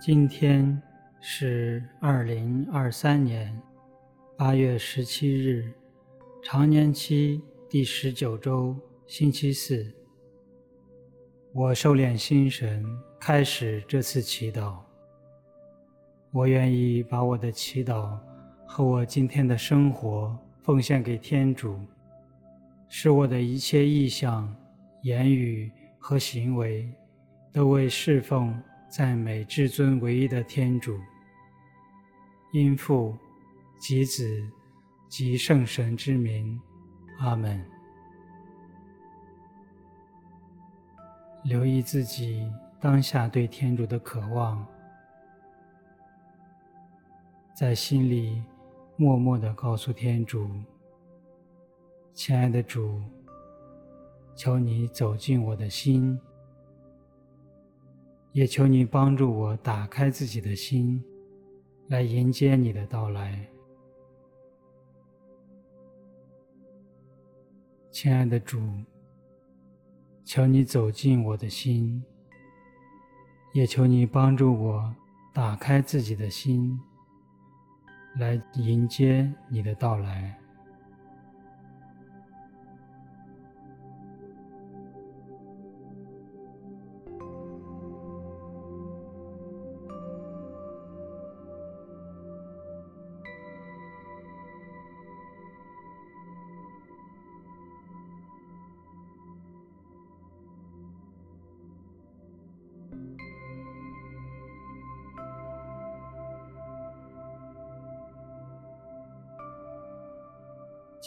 今天是二零二三年八月十七日，常年期第十九周，星期四。我收敛心神，开始这次祈祷。我愿意把我的祈祷和我今天的生活奉献给天主，使我的一切意向、言语和行为都为侍奉。赞美至尊唯一的天主，因父及子及圣神之名，阿门。留意自己当下对天主的渴望，在心里默默的告诉天主：“亲爱的主，求你走进我的心。”也求你帮助我打开自己的心，来迎接你的到来。亲爱的主，求你走进我的心，也求你帮助我打开自己的心，来迎接你的到来。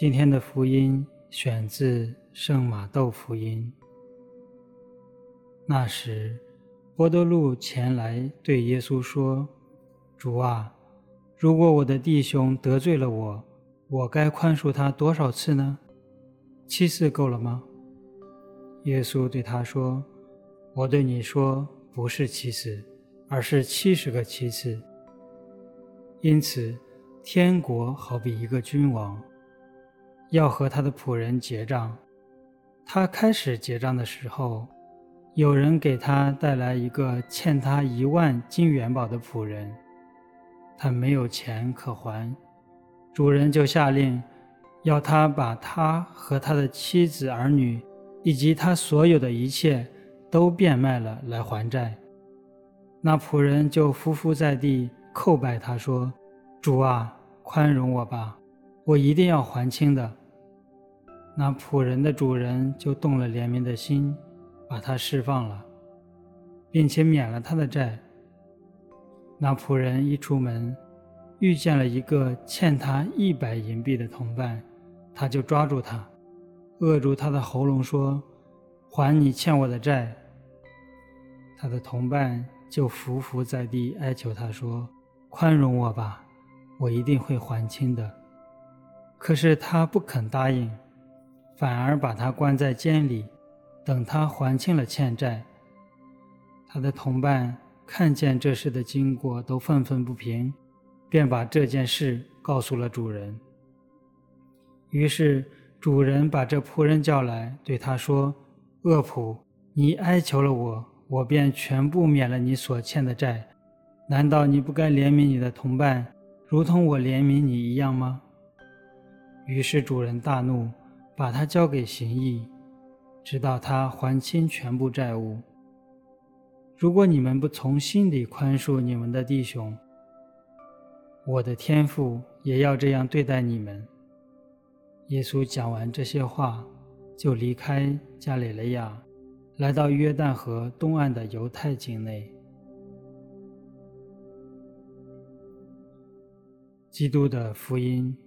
今天的福音选自《圣马窦福音》。那时，伯多禄前来对耶稣说：“主啊，如果我的弟兄得罪了我，我该宽恕他多少次呢？七次够了吗？”耶稣对他说：“我对你说，不是七次，而是七十个七次。因此，天国好比一个君王。”要和他的仆人结账，他开始结账的时候，有人给他带来一个欠他一万金元宝的仆人，他没有钱可还，主人就下令，要他把他和他的妻子儿女以及他所有的一切都变卖了来还债。那仆人就伏伏在地叩拜他说：“主啊，宽容我吧，我一定要还清的。”那仆人的主人就动了怜悯的心，把他释放了，并且免了他的债。那仆人一出门，遇见了一个欠他一百银币的同伴，他就抓住他，扼住他的喉咙，说：“还你欠我的债。”他的同伴就伏伏在地哀求他说：“宽容我吧，我一定会还清的。”可是他不肯答应。反而把他关在监里，等他还清了欠债。他的同伴看见这事的经过，都愤愤不平，便把这件事告诉了主人。于是主人把这仆人叫来，对他说：“恶仆，你哀求了我，我便全部免了你所欠的债。难道你不该怜悯你的同伴，如同我怜悯你一样吗？”于是主人大怒。把他交给行义，直到他还清全部债务。如果你们不从心里宽恕你们的弟兄，我的天父也要这样对待你们。耶稣讲完这些话，就离开加里肋亚，来到约旦河东岸的犹太境内。基督的福音。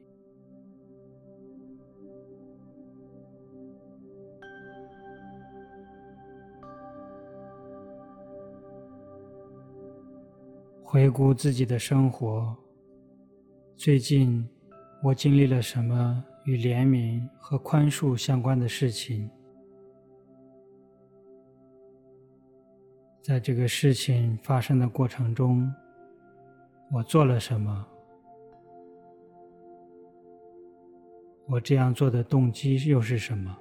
回顾自己的生活，最近我经历了什么与怜悯和宽恕相关的事情？在这个事情发生的过程中，我做了什么？我这样做的动机又是什么？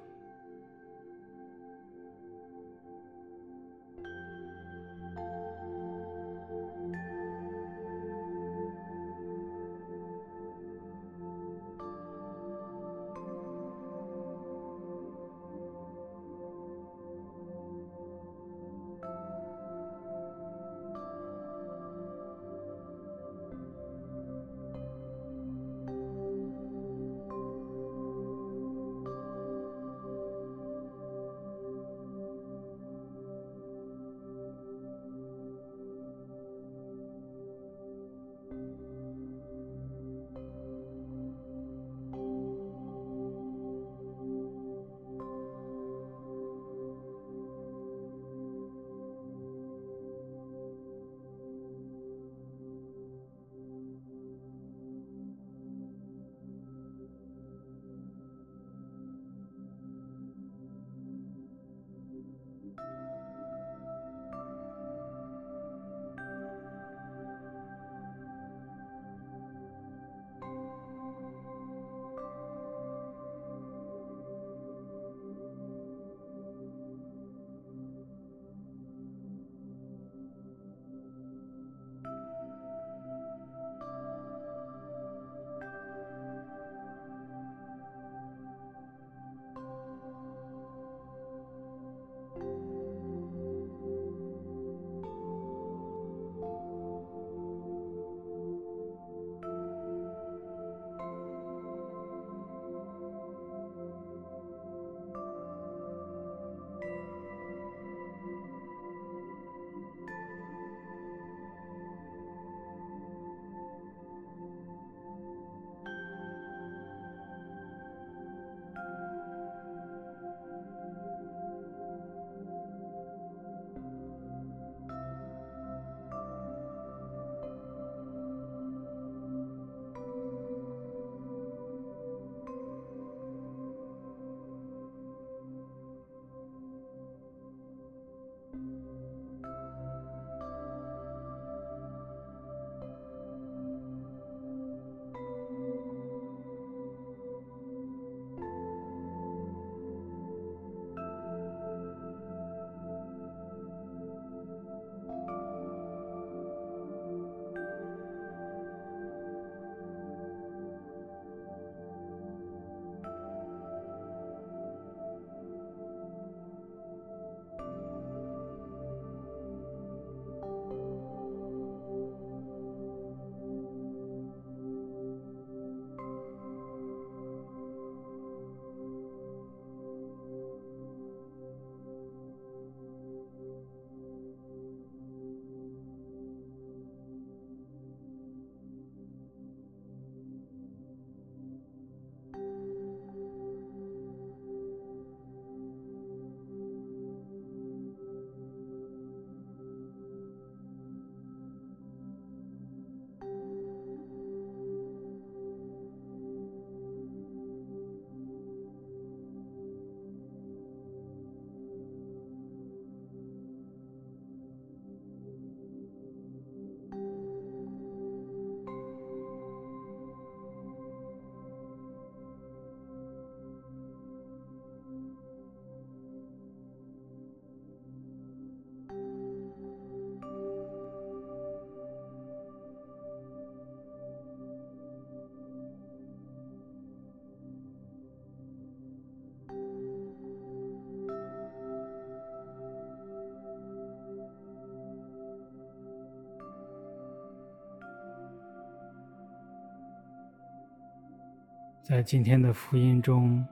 在今天的福音中，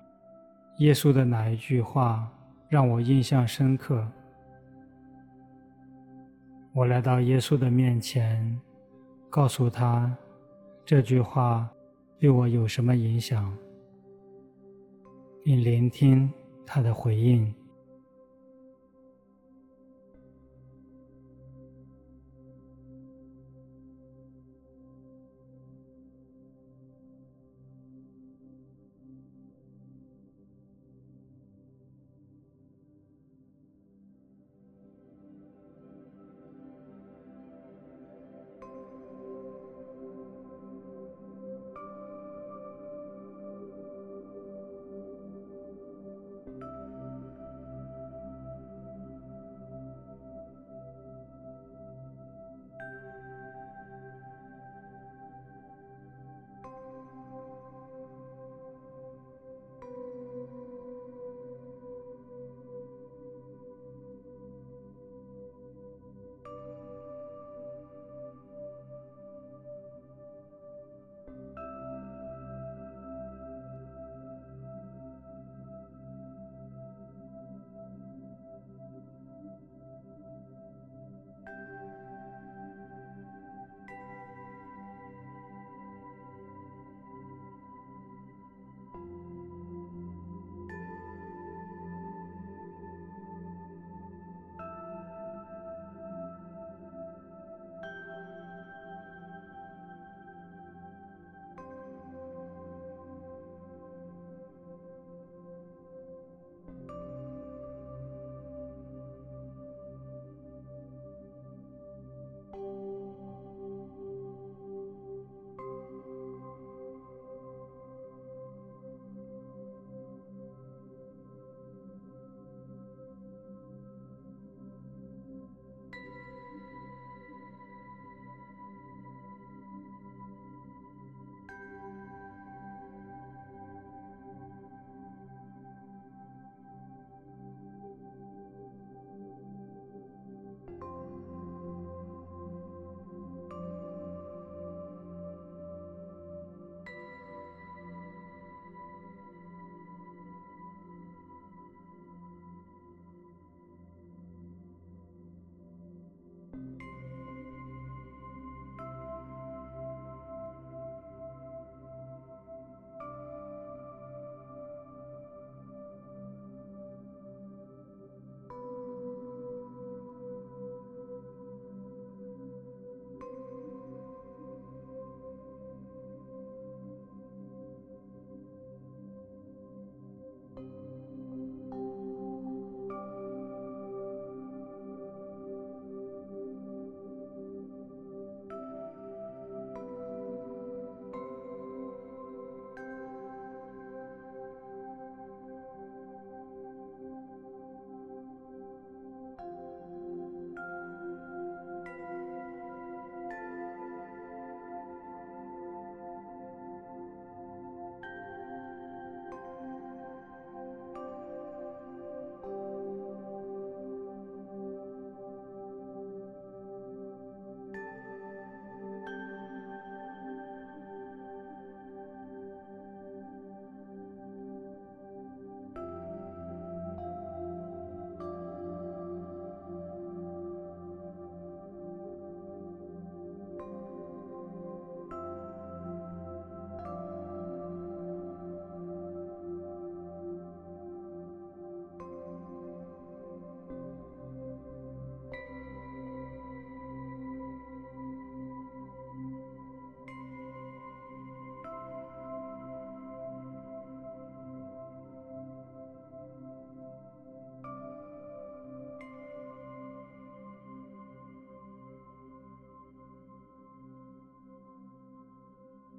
耶稣的哪一句话让我印象深刻？我来到耶稣的面前，告诉他这句话对我有什么影响，并聆听他的回应。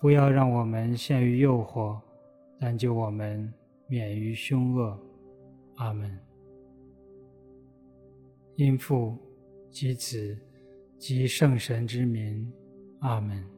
不要让我们陷于诱惑，但救我们免于凶恶。阿门。因父及子及圣神之名。阿门。